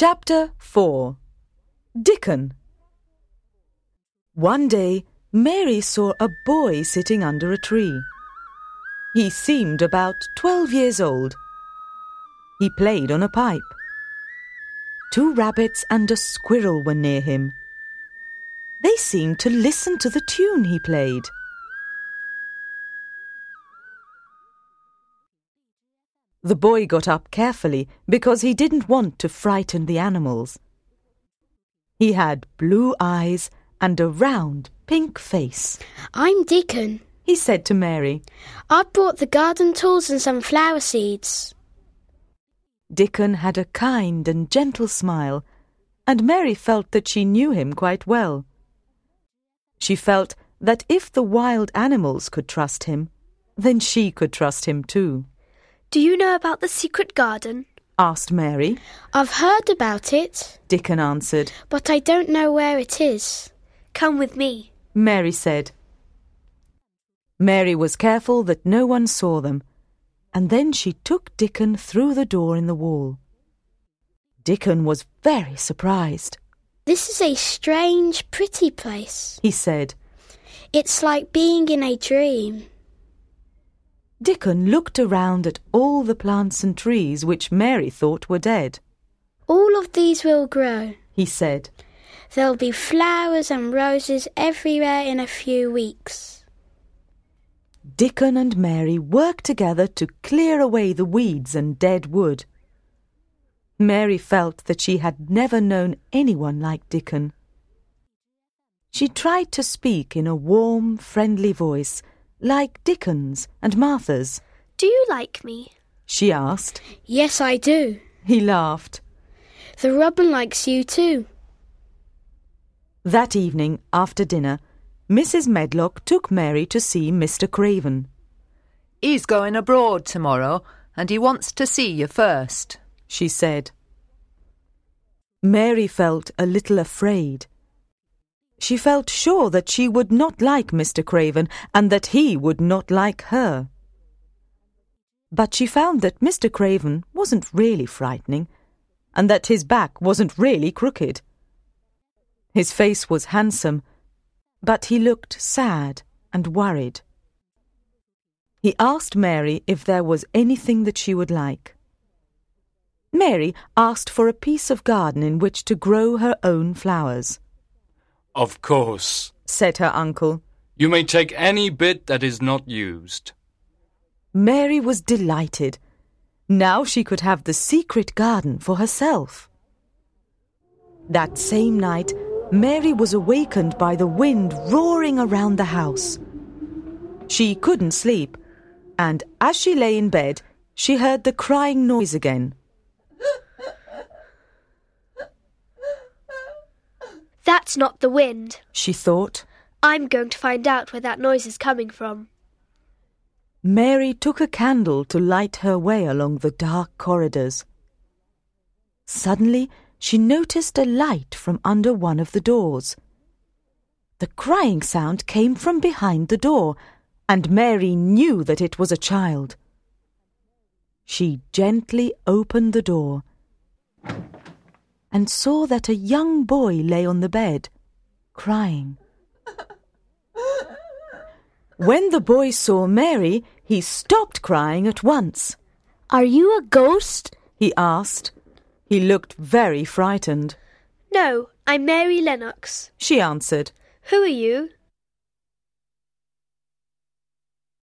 Chapter 4 Dickon One day, Mary saw a boy sitting under a tree. He seemed about twelve years old. He played on a pipe. Two rabbits and a squirrel were near him. They seemed to listen to the tune he played. The boy got up carefully because he didn't want to frighten the animals. He had blue eyes and a round pink face. I'm Dickon, He said to Mary. I've brought the garden tools and some flower seeds. Dickon had a kind and gentle smile, and Mary felt that she knew him quite well. She felt that if the wild animals could trust him, then she could trust him too. Do you know about the secret garden? asked Mary. I've heard about it, Dickon answered. but I don't know where it is. Come with me. Mary said. Mary was careful that no one saw them, and then she took Dickon through the door in the wall. Dickon was very surprised. This is a strange, pretty place. He said. It's like being in a dream. Dickon looked around at all the plants and trees which Mary thought were dead. All of these will grow. He said. There'll be flowers and roses everywhere in a few weeks. Dickon and Mary worked together to clear away the weeds and dead wood. Mary felt that she had never known anyone like Dickon. She tried to speak in a warm, friendly voice, like Dickon's and Martha's. Do you like me? She asked. Yes, I do. He laughed. The robin likes you too. That evening, after dinner, Mrs. Medlock took Mary to see Mr. Craven. He's going abroad tomorrow, and he wants to see you first. she said. Mary felt a little afraid. She felt sure that she would not like Mr. Craven and that he would not like her. But she found that Mr. Craven wasn't really frightening and that his back wasn't really crooked. His face was handsome, but he looked sad and worried. He asked Mary if there was anything that she would like. Mary asked for a piece of garden in which to grow her own flowers. Of course. Said her uncle. You may take any bit that is not used. Mary was delighted. Now she could have the secret garden for herself. That same night, Mary was awakened by the wind roaring around the house. She couldn't sleep, and as she lay in bed, she heard the crying noise again. That's not the wind. She thought. I'm going to find out where that noise is coming from. Mary took a candle to light her way along the dark corridors. Suddenly, she noticed a light from under one of the doors. The crying sound came from behind the door, and Mary knew that it was a child. She gently opened the door and saw that a young boy lay on the bed, crying. When the boy saw Mary, he stopped crying at once. Are you a ghost? He asked. He looked very frightened. No, I'm Mary Lennox. She answered. Who are you?